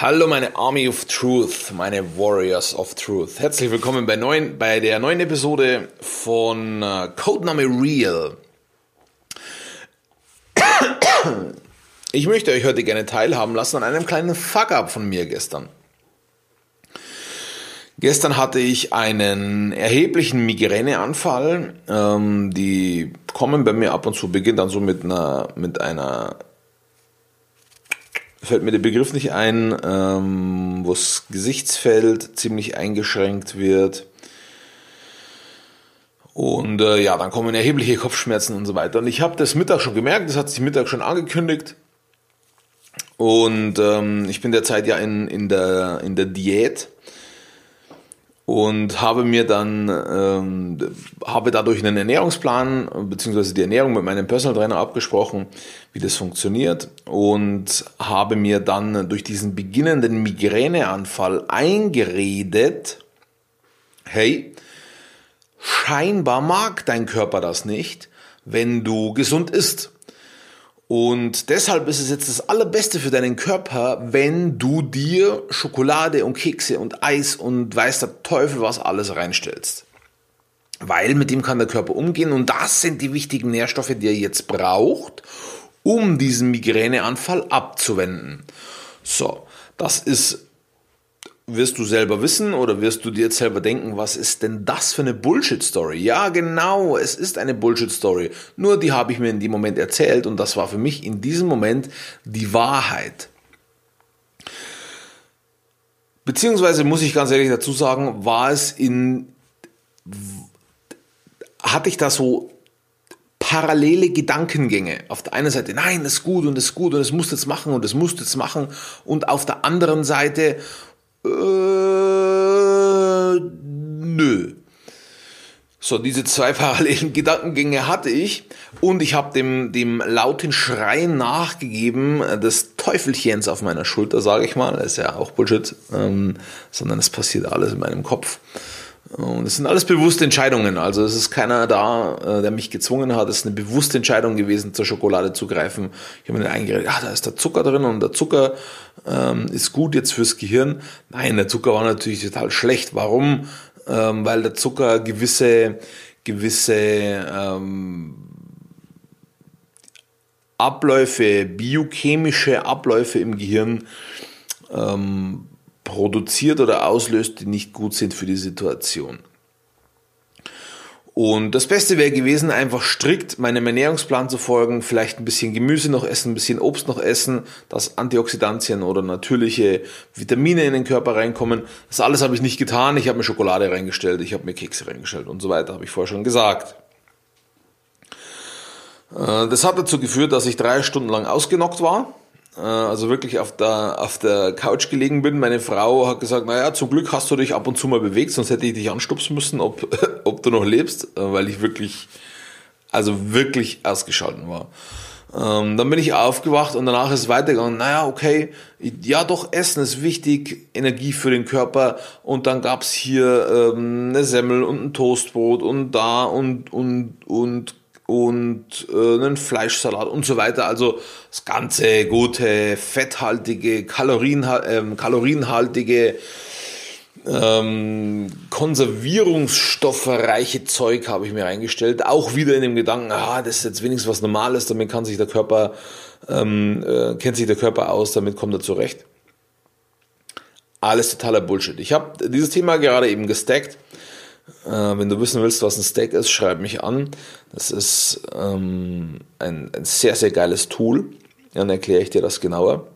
Hallo meine Army of Truth, meine Warriors of Truth. Herzlich willkommen bei, neuen, bei der neuen Episode von äh, Codename Real. Ich möchte euch heute gerne teilhaben lassen an einem kleinen Fuck-up von mir gestern. Gestern hatte ich einen erheblichen Migräneanfall. Ähm, die kommen bei mir ab und zu, beginnt dann so mit einer, mit einer fällt mir der Begriff nicht ein, ähm, wo das Gesichtsfeld ziemlich eingeschränkt wird. Und äh, ja, dann kommen erhebliche Kopfschmerzen und so weiter. Und ich habe das Mittag schon gemerkt, das hat sich Mittag schon angekündigt. Und ähm, ich bin derzeit ja in, in, der, in der Diät und habe mir dann ähm, habe dadurch einen Ernährungsplan beziehungsweise die Ernährung mit meinem Personal Trainer abgesprochen, wie das funktioniert und habe mir dann durch diesen beginnenden Migräneanfall eingeredet, hey, scheinbar mag dein Körper das nicht, wenn du gesund isst. Und deshalb ist es jetzt das Allerbeste für deinen Körper, wenn du dir Schokolade und Kekse und Eis und weiß der Teufel was alles reinstellst. Weil mit dem kann der Körper umgehen und das sind die wichtigen Nährstoffe, die er jetzt braucht, um diesen Migräneanfall abzuwenden. So, das ist wirst du selber wissen oder wirst du dir jetzt selber denken, was ist denn das für eine Bullshit-Story? Ja, genau, es ist eine Bullshit-Story. Nur die habe ich mir in dem Moment erzählt und das war für mich in diesem Moment die Wahrheit. Beziehungsweise muss ich ganz ehrlich dazu sagen, war es in, hatte ich da so parallele Gedankengänge. Auf der einen Seite, nein, das ist gut und das ist gut und das musst du jetzt machen und das musst du jetzt machen. Und auf der anderen Seite, äh, nö. So, diese zwei parallelen Gedankengänge hatte ich und ich habe dem, dem lauten Schreien nachgegeben des Teufelchens auf meiner Schulter, sage ich mal. Das ist ja auch Bullshit, ähm, sondern es passiert alles in meinem Kopf. Und es sind alles bewusste Entscheidungen. Also es ist keiner da, äh, der mich gezwungen hat. Es ist eine bewusste Entscheidung gewesen, zur Schokolade zu greifen. Ich habe mir eingeredet, ah, da ist der Zucker drin und der Zucker ähm, ist gut jetzt fürs Gehirn. Nein, der Zucker war natürlich total schlecht. Warum? Ähm, weil der Zucker gewisse, gewisse ähm, Abläufe, biochemische Abläufe im Gehirn ähm, produziert oder auslöst, die nicht gut sind für die Situation. Und das Beste wäre gewesen, einfach strikt meinem Ernährungsplan zu folgen, vielleicht ein bisschen Gemüse noch essen, ein bisschen Obst noch essen, dass Antioxidantien oder natürliche Vitamine in den Körper reinkommen. Das alles habe ich nicht getan. Ich habe mir Schokolade reingestellt, ich habe mir Kekse reingestellt und so weiter, habe ich vorher schon gesagt. Äh, das hat dazu geführt, dass ich drei Stunden lang ausgenockt war also wirklich auf der, auf der Couch gelegen bin. Meine Frau hat gesagt, naja, zum Glück hast du dich ab und zu mal bewegt, sonst hätte ich dich anstupsen müssen, ob, ob du noch lebst, äh, weil ich wirklich, also wirklich ausgeschalten war. Ähm, dann bin ich aufgewacht und danach ist es weitergegangen. Naja, okay, ja doch, Essen ist wichtig, Energie für den Körper. Und dann gab's hier ähm, eine Semmel und ein Toastbrot und da und, und, und und äh, einen Fleischsalat und so weiter. Also das ganze gute, fetthaltige, Kalorien, ähm, kalorienhaltige, ähm, konservierungsstoffreiche Zeug habe ich mir eingestellt. Auch wieder in dem Gedanken, ah, das ist jetzt wenigstens was Normales, damit kann sich der Körper, ähm, äh, kennt sich der Körper aus, damit kommt er zurecht. Alles totaler Bullshit. Ich habe dieses Thema gerade eben gestackt wenn du wissen willst, was ein Stack ist, schreib mich an. Das ist ähm, ein, ein, sehr, sehr geiles Tool. Dann erkläre ich dir das genauer.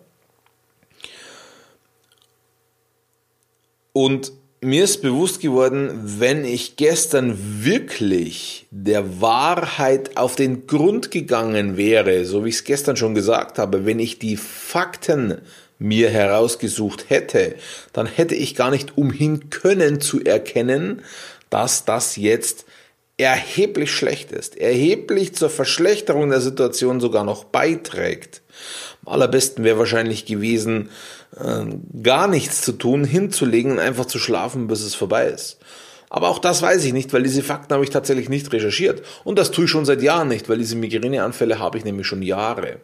Und mir ist bewusst geworden, wenn ich gestern wirklich der Wahrheit auf den Grund gegangen wäre, so wie ich es gestern schon gesagt habe, wenn ich die Fakten mir herausgesucht hätte, dann hätte ich gar nicht umhin können zu erkennen, dass das jetzt erheblich schlecht ist, erheblich zur Verschlechterung der Situation sogar noch beiträgt. Am allerbesten wäre wahrscheinlich gewesen, äh, gar nichts zu tun, hinzulegen und einfach zu schlafen, bis es vorbei ist. Aber auch das weiß ich nicht, weil diese Fakten habe ich tatsächlich nicht recherchiert. Und das tue ich schon seit Jahren nicht, weil diese Migräneanfälle habe ich nämlich schon Jahre.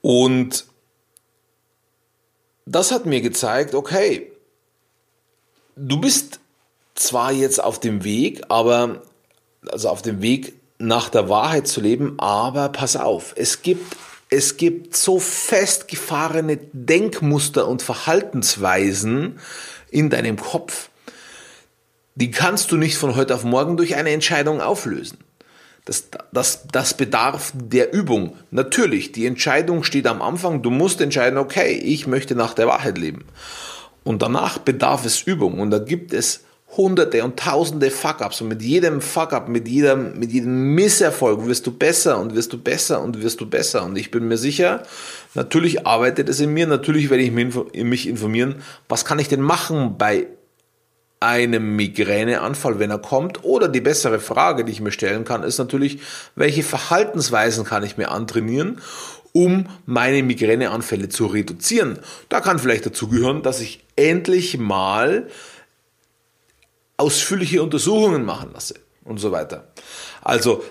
Und das hat mir gezeigt, okay, du bist zwar jetzt auf dem Weg, aber also auf dem Weg nach der Wahrheit zu leben, aber pass auf, es gibt es gibt so festgefahrene Denkmuster und Verhaltensweisen in deinem Kopf, die kannst du nicht von heute auf morgen durch eine Entscheidung auflösen. Das, das, das bedarf der Übung. Natürlich, die Entscheidung steht am Anfang. Du musst entscheiden, okay, ich möchte nach der Wahrheit leben. Und danach bedarf es Übung. Und da gibt es hunderte und tausende Fuck-Ups. Und mit jedem Fuck-Up, mit jedem, mit jedem Misserfolg wirst du besser und wirst du besser und wirst du besser. Und ich bin mir sicher, natürlich arbeitet es in mir. Natürlich werde ich mich informieren, was kann ich denn machen bei einem Migräneanfall, wenn er kommt? Oder die bessere Frage, die ich mir stellen kann, ist natürlich, welche Verhaltensweisen kann ich mir antrainieren, um meine Migräneanfälle zu reduzieren? Da kann vielleicht dazugehören, dass ich endlich mal ausführliche Untersuchungen machen lasse und so weiter. Also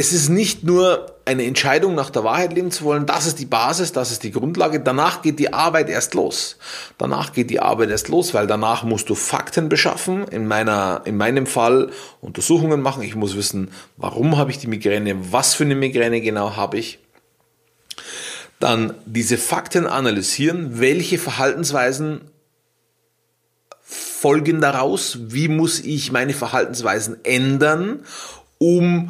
es ist nicht nur eine Entscheidung nach der Wahrheit leben zu wollen, das ist die Basis, das ist die Grundlage. Danach geht die Arbeit erst los. Danach geht die Arbeit erst los, weil danach musst du Fakten beschaffen. In meiner, in meinem Fall Untersuchungen machen. Ich muss wissen, warum habe ich die Migräne, was für eine Migräne genau habe ich. Dann diese Fakten analysieren, welche Verhaltensweisen folgen daraus, wie muss ich meine Verhaltensweisen ändern, um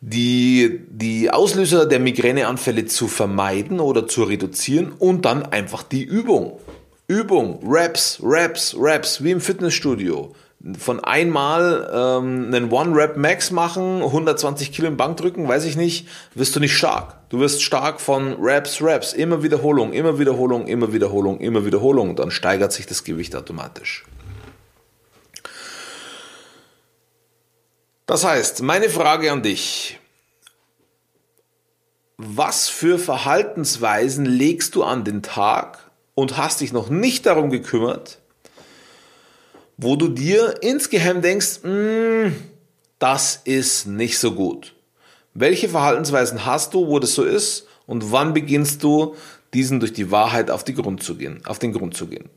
die, die Auslöser der Migräneanfälle zu vermeiden oder zu reduzieren und dann einfach die Übung. Übung, Raps, Raps, Raps, wie im Fitnessstudio. Von einmal ähm, einen One-Rap Max machen, 120 Kilo im Bank drücken, weiß ich nicht, wirst du nicht stark. Du wirst stark von Raps, Raps, immer Wiederholung, immer Wiederholung, immer Wiederholung, immer Wiederholung. Dann steigert sich das Gewicht automatisch. Das heißt, meine Frage an dich. Was für Verhaltensweisen legst du an den Tag und hast dich noch nicht darum gekümmert, wo du dir insgeheim denkst, mm, das ist nicht so gut. Welche Verhaltensweisen hast du, wo das so ist und wann beginnst du, diesen durch die Wahrheit auf, die Grund zu gehen, auf den Grund zu gehen?